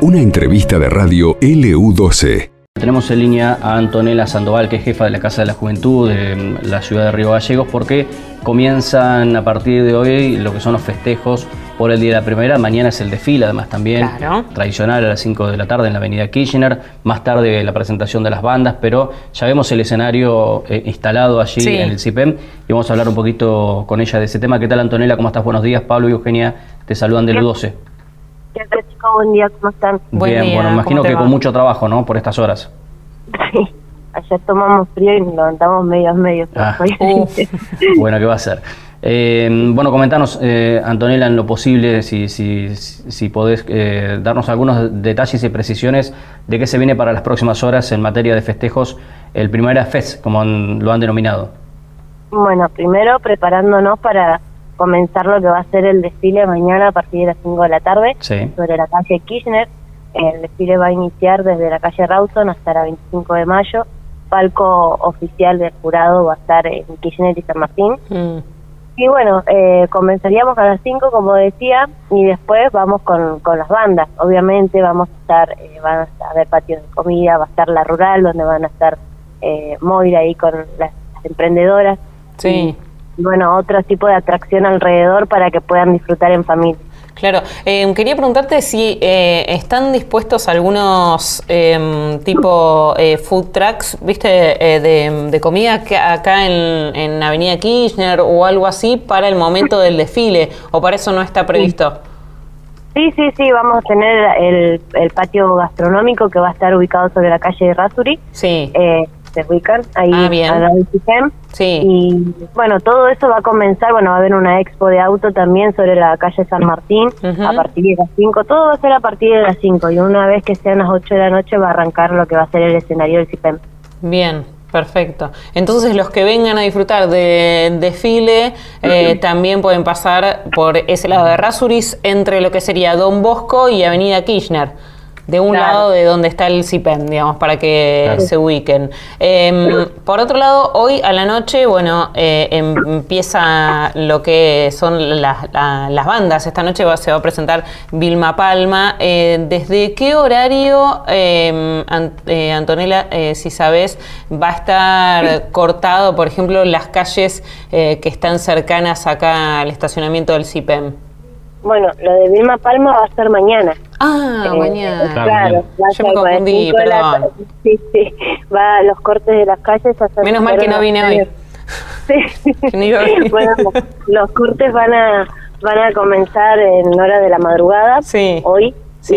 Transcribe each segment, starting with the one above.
Una entrevista de radio LU12. Tenemos en línea a Antonella Sandoval, que es jefa de la Casa de la Juventud de mm, la ciudad de Río Gallegos, porque comienzan a partir de hoy lo que son los festejos por el Día de la Primavera. Mañana es el desfile, además también Claro. tradicional a las 5 de la tarde en la Avenida Kirchner. Más tarde la presentación de las bandas, pero ya vemos el escenario eh, instalado allí Sí. en el CIPEM y vamos a hablar un poquito con ella de ese tema. ¿Qué tal, Antonella? ¿Cómo estás? Buenos días. Pablo y Eugenia te saludan del U12. ¿Qué tal, chicos? Buen día, ¿cómo están? Buen Bien, día, bueno, imagino ¿cómo te que va? con mucho trabajo, ¿no? Por estas horas. Sí, ayer tomamos frío y nos levantamos medios medios. Ah. Bueno, ¿qué va a ser? Eh, bueno, comentanos, eh, Antonella, en lo posible, si, si, si podés eh, darnos algunos detalles y precisiones de qué se viene para las próximas horas en materia de festejos, el Primera Fest, como han- lo han denominado. Bueno, primero preparándonos para comenzar lo que va a ser el desfile mañana a partir de las 5 de la tarde Sí. sobre la calle Kirchner. El desfile va a iniciar desde la calle Rawson hasta la 25 de mayo. Palco oficial del jurado va a estar en Kirchner y San Martín. Mm. Y bueno, eh, comenzaríamos a las 5, como decía, y después vamos con, con las bandas. Obviamente vamos a estar, eh, van a haber patios de comida, va a estar la rural, donde van a estar eh, Moira ahí con las, las emprendedoras. Sí. Y bueno, otro tipo de atracción alrededor para que puedan disfrutar en familia. Claro, Eh, quería preguntarte si eh, están dispuestos algunos eh, tipo eh, food trucks, viste, eh, de, de comida que acá en, en Avenida Kirchner o algo así para el momento del desfile, o para eso no está previsto. Sí, sí, sí, vamos a tener el, el patio gastronómico que va a estar ubicado sobre la calle de Rasuri. Sí, Ubican ahí Ah, bien. sí, Y bueno, todo eso va a comenzar, bueno, va a haber una expo de auto también sobre la calle San Martín a partir de las 5, todo va a ser a partir de las 5 y una vez que sean las 8 de la noche va a arrancar lo que va a ser el escenario del CIPEM. bien, perfecto. Entonces los que vengan a disfrutar del desfile eh, también pueden pasar por ese lado de Rasuris entre lo que sería Don Bosco y Avenida Kirchner. De un Claro. lado de donde está el CIPEN, digamos, para que Claro. se ubiquen. Em, por otro lado, hoy a la noche, bueno, eh, em- empieza lo que son las, la- las bandas. Esta noche va- se va a presentar Vilma Palma. Eh, ¿Desde qué horario, em, An- eh, Antonella, eh, si sabes, va a estar cortado, por ejemplo, las calles eh, que están cercanas acá al estacionamiento del CIPEM? Bueno, lo de Vilma Palma va a ser mañana. Ah, Eh, mañana. Claro, va a Yo ser me confundí, perdón. Sí, sí, va los cortes de las calles. a ser- Menos mal que no vine hoy. Sí. No iba a venir. bueno, los cortes van a van a comenzar en hora de la madrugada, Sí. hoy. Sí.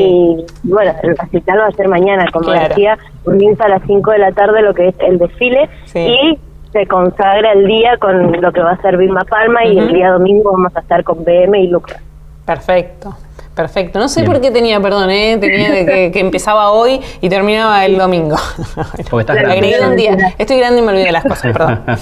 Y bueno, el recital va a ser mañana, como Claro. decía, comienza a las 5 de la tarde lo que es el desfile Sí. y se consagra el día con lo que va a ser Vilma Palma y el día domingo vamos a estar con BM y Lucas. Perfecto, perfecto. No sé Bien. por qué tenía, perdón, ¿eh? tenía de que, que empezaba hoy y terminaba el domingo. Porque estás grande. un día. Estoy grande y me olvidé de las cosas, perdón.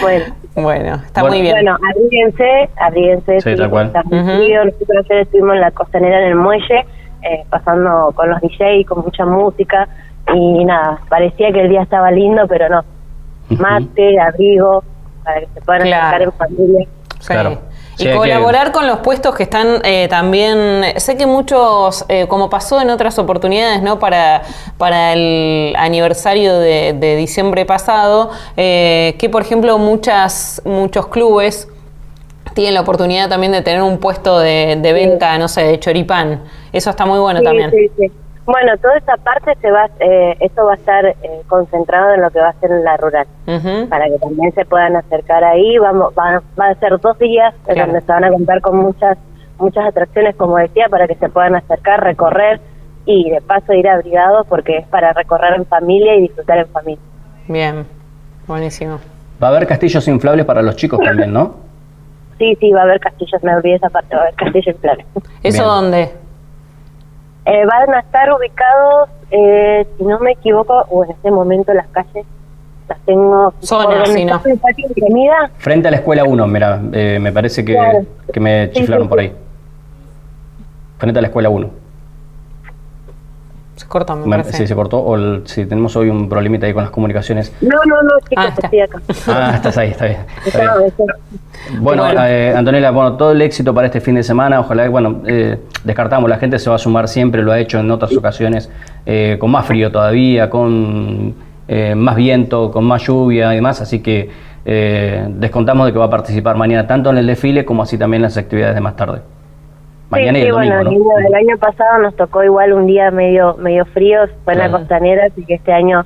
Bueno. bueno, está Bueno. muy bien. Bueno, abríguense, abríguense. Sí, tal cual. Está muy Ujú. frío. Nosotros ayer estuvimos en la costanera en el muelle, eh, pasando con los DJ, con mucha música. Y nada, parecía que el día estaba lindo, pero no. Mate, abrigo, para que se puedan Claro. acercar en familia. Sí. Claro. Y Sí, hay que- colaborar con los puestos que están eh, también, sé que muchos, eh, como pasó en otras oportunidades, ¿no? Para, para el aniversario de, de diciembre pasado, eh, que por ejemplo muchas, muchos clubes tienen la oportunidad también de tener un puesto de, de venta, no sé, de choripán. Eso está muy bueno Sí, también. Bueno, toda esa parte se va, eh, eso va a estar eh, concentrado en lo que va a ser en la rural. Para que también se puedan acercar ahí. Vamos, va, va a ser dos días en Claro. donde se van a contar con muchas muchas atracciones, como decía, para que se puedan acercar, recorrer y de paso ir abrigados porque es para recorrer en familia y disfrutar en familia. Bien, buenísimo. Va a haber castillos inflables para los chicos también, ¿no? Sí, sí, va a haber castillos, me olvidé esa parte, va a haber castillos en planes. ¿Eso Bien. dónde? Eh, van a estar ubicados, eh, si no me equivoco, o en este momento las calles las tengo... Zona, si no. Frente a la escuela 1, mira, eh, me parece que, Claro. que me Sí, chiflaron sí, por ahí. Frente a la escuela 1. Se cortó, me parece. Sí, se cortó. O el- si tenemos hoy un problemita ahí con las comunicaciones. No, no, no, chicos, Ah, está. estoy acá. Ah, estás ahí, está bien. está bien. Estaba- estaba- Bueno, Bueno. eh, Antonella, bueno, todo el éxito para este fin de semana. Ojalá, bueno, eh, descartamos, la gente se va a sumar siempre, lo ha hecho en otras ocasiones, eh, con más frío todavía, con eh, más viento, con más lluvia y demás. Así que eh, descontamos de que va a participar mañana tanto en el desfile como así también en las actividades de más tarde. Mañana sí, y el sí, domingo, bueno, ¿no? el año- pasado nos tocó igual un día medio medio frío, fue en la costanera, así que este año,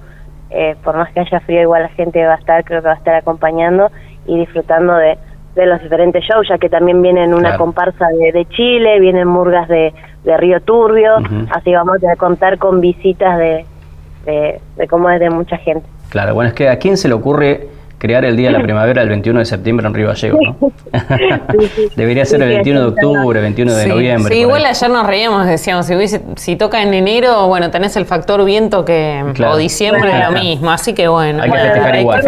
eh, por más que haya frío, igual la gente va a estar, creo que va a estar acompañando y disfrutando de, de los diferentes shows, ya que también vienen una Claro. comparsa de, de Chile, vienen murgas de, de Río Turbio, así vamos a contar con visitas de, de, de cómo es de mucha gente. Claro, bueno, es que a quién se le ocurre crear el Día de la Primavera el 21 de septiembre en Río Gallegos, ¿no? Sí, sí. Debería ser el Sí, sí, 21 de es octubre, 21 de Sí, noviembre. sí, igual ahí. ayer nos reíamos, decíamos, si, hubiese- si toca en enero, bueno, tenés el factor viento que Claro. o diciembre lo mismo, así que bueno. Hay que bueno, festejar igual.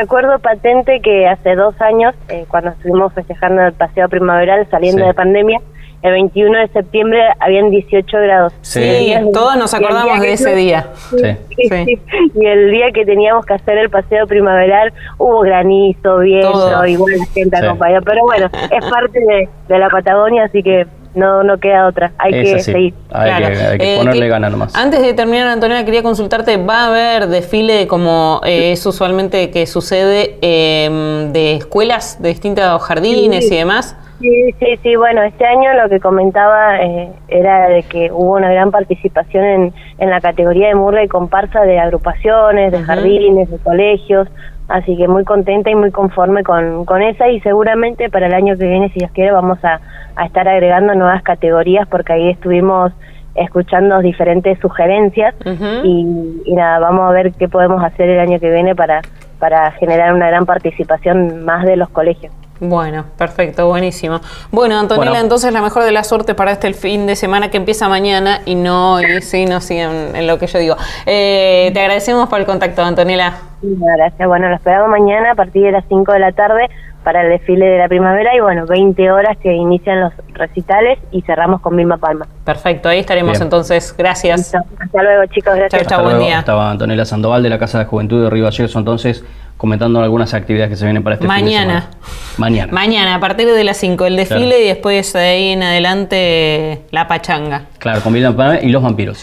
recuerdo patente que hace dos años, eh, cuando estuvimos festejando el paseo primaveral saliendo Sí. de pandemia, el 21 de septiembre habían 18 grados. Sí. Sí, Y el- todos nos acordamos de ese día. Sí. Sí. Y el día que teníamos que hacer el paseo primaveral hubo granizo, viento, igual la gente Sí. acompañó. Pero bueno, es parte de, de la Patagonia, así que no, no queda otra. Hay Es que así. seguir. Hay Claro. que, hay que Eh, ponerle ganas nomás. Antes de terminar, Antonella, quería consultarte, ¿va a haber desfile como eh, es usualmente que sucede eh, de escuelas de distintos jardines Sí. y demás? Sí, sí, sí, bueno, este año lo que comentaba eh, era de que hubo una gran participación en, en la categoría de murga y comparsa de agrupaciones, de jardines, de colegios, así que muy contenta y muy conforme con, con esa y seguramente para el año que viene, si Dios quiere, vamos a, a estar agregando nuevas categorías porque ahí estuvimos escuchando diferentes sugerencias y, y nada, vamos a ver qué podemos hacer el año que viene para, para generar una gran participación más de los colegios. Bueno, perfecto, buenísimo. Bueno, Antonella, Bueno. entonces la mejor de la suerte para este fin de semana que empieza mañana y no, y sí, no sigan en lo que yo digo. Eh, te agradecemos por el contacto, Antonella. Muchas Gracias. Bueno, lo esperamos mañana a partir de las 5 de la tarde para el desfile de la primavera y bueno, 20 horas que inician los recitales y cerramos con Vilma Palma. Perfecto, ahí estaremos Bien. entonces. Gracias. Listo. Hasta luego, chicos. Gracias. Chau, buen luego. día. Estaba Antonella Sandoval de la Casa de Juventud de Río Gallegos, entonces comentando algunas actividades que se vienen para este fin de Mañana. semana. Mañana. Mañana, a partir de las 5, el desfile Claro. y después de ahí en adelante la pachanga. Claro, con Vilma Palma y los vampiros.